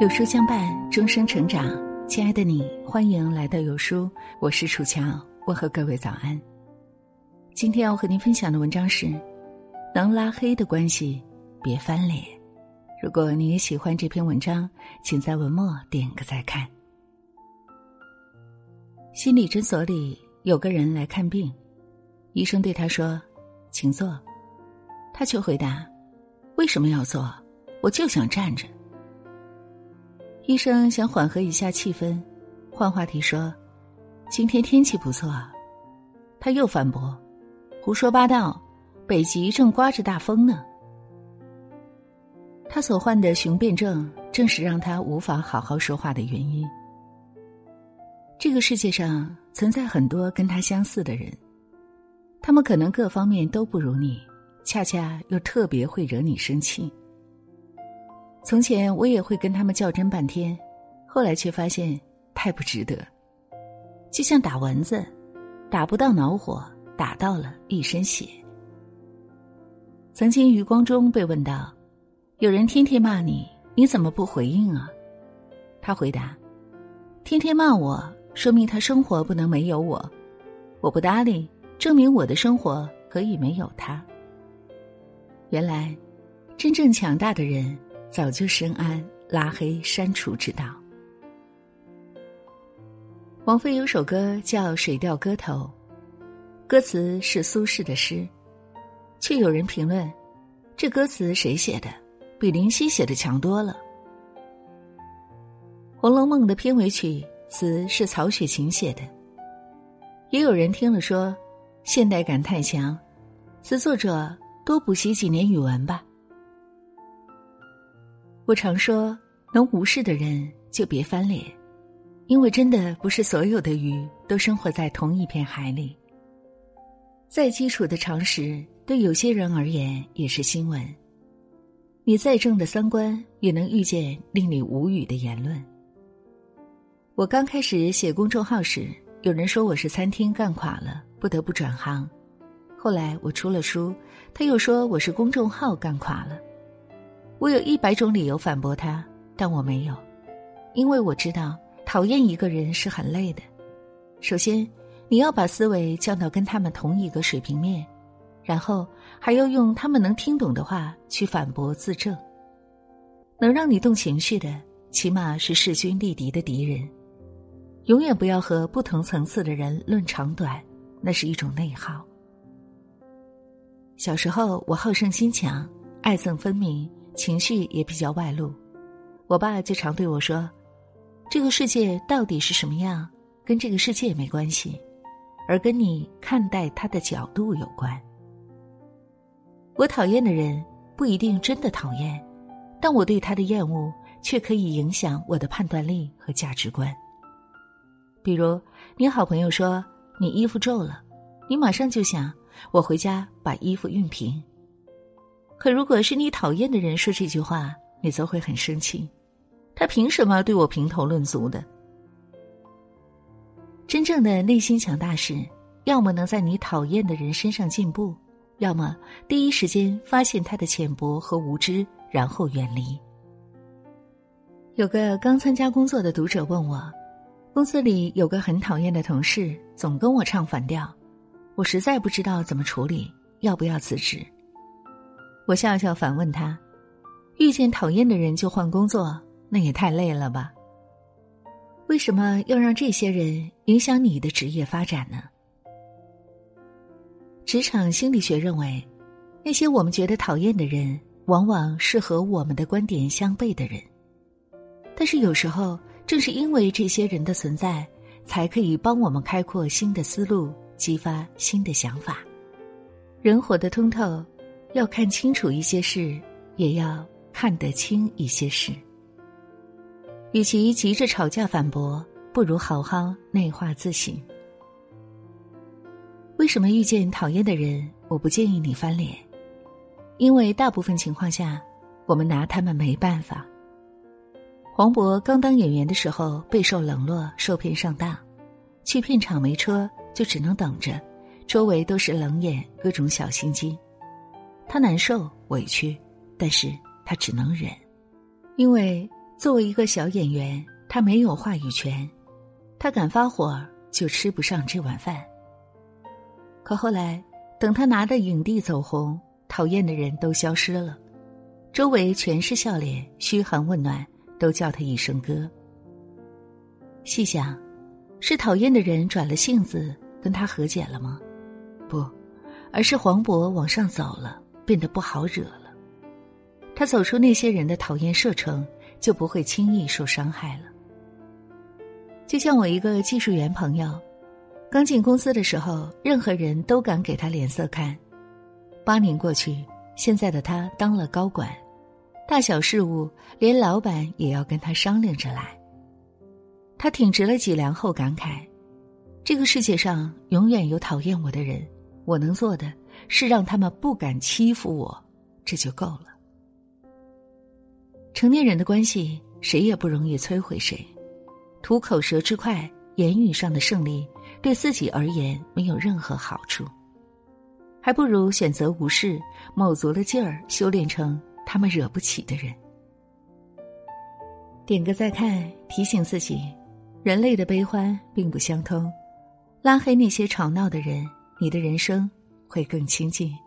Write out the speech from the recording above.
有书相伴，终生成长。亲爱的你，欢迎来到有书，我是楚乔，我和各位早安。今天要和您分享的文章是：能拉黑的关系，别翻脸。如果你也喜欢这篇文章，请在文末点个再看。心理诊所里有个人来看病，医生对他说：“请坐。”他却回答：“为什么要坐？我就想站着。”医生想缓和一下气氛，换话题说：“今天天气不错。”他又反驳：“胡说八道，北极正刮着大风呢。”他所患的雄辩症，正是让他无法好好说话的原因。这个世界上存在很多跟他相似的人，他们可能各方面都不如你，恰恰又特别会惹你生气。从前我也会跟他们较真半天，后来却发现太不值得。就像打蚊子，打不到恼火，打到了一身血。曾经余光中被问到：“有人天天骂你，你怎么不回应啊？”他回答：“天天骂我，说明他生活不能没有我；我不搭理，证明我的生活可以没有他。”原来，真正强大的人。早就深谙拉黑删除之道。王菲有首歌叫《水调歌头》，歌词是苏轼的诗，却有人评论，这歌词谁写的？比林夕写的强多了。《红楼梦》的片尾曲词是曹雪芹写的，也有人听了说，现代感太强，词作者多补习几年语文吧。我常说，能无视的人就别翻脸，因为真的不是所有的鱼都生活在同一片海里。再基础的常识，对有些人而言也是新闻。你再正的三观，也能遇见令你无语的言论。我刚开始写公众号时，有人说我是餐厅干垮了，不得不转行。后来我出了书，他又说我是公众号干垮了。我有一百种理由反驳他，但我没有，因为我知道讨厌一个人是很累的。首先，你要把思维降到跟他们同一个水平面，然后还要用他们能听懂的话去反驳自证。能让你动情绪的，起码是势均力敌的敌人。永远不要和不同层次的人论长短，那是一种内耗。小时候，我好胜心强，爱憎分明。情绪也比较外露，我爸就常对我说：“这个世界到底是什么样，跟这个世界没关系，而跟你看待他的角度有关。”我讨厌的人不一定真的讨厌，但我对他的厌恶却可以影响我的判断力和价值观。比如，你好朋友说你衣服皱了，你马上就想我回家把衣服熨平。可如果是你讨厌的人说这句话，你则会很生气。他凭什么对我评头论足的？真正的内心强大是，要么能在你讨厌的人身上进步，要么第一时间发现他的浅薄和无知，然后远离。有个刚参加工作的读者问我，公司里有个很讨厌的同事，总跟我唱反调，我实在不知道怎么处理，要不要辞职？我笑笑反问他：“遇见讨厌的人就换工作，那也太累了吧？为什么要让这些人影响你的职业发展呢？”职场心理学认为，那些我们觉得讨厌的人，往往是和我们的观点相悖的人。但是有时候，正是因为这些人的存在，才可以帮我们开阔新的思路，激发新的想法。人活得通透。要看清楚一些事，也要看得清一些事。与其急着吵架反驳，不如好好内化自省。为什么遇见讨厌的人，我不建议你翻脸？因为大部分情况下，我们拿他们没办法。黄渤刚当演员的时候，备受冷落，受骗上当，去片场没车，就只能等着，周围都是冷眼，各种小心机。他难受委屈，但是他只能忍，因为作为一个小演员，他没有话语权，他敢发火就吃不上这碗饭。可后来，等他拿着影帝走红，讨厌的人都消失了，周围全是笑脸，嘘寒问暖，都叫他一声哥。细想，是讨厌的人转了性子跟他和解了吗？不，而是黄渤往上走了，变得不好惹了。他走出那些人的讨厌射程，就不会轻易受伤害了。就像我一个技术员朋友，刚进公司的时候，任何人都敢给他脸色看。八年过去，现在的他当了高管，大小事务连老板也要跟他商量着来。他挺直了脊梁后感慨：“这个世界上永远有讨厌我的人。”我能做的是让他们不敢欺负我，这就够了。成年人的关系，谁也不容易摧毁谁。图口舌之快，言语上的胜利，对自己而言没有任何好处，还不如选择无视，卯足了劲儿修炼成他们惹不起的人。点个再看，提醒自己，人类的悲欢并不相通，拉黑那些吵闹的人。你的人生会更亲近。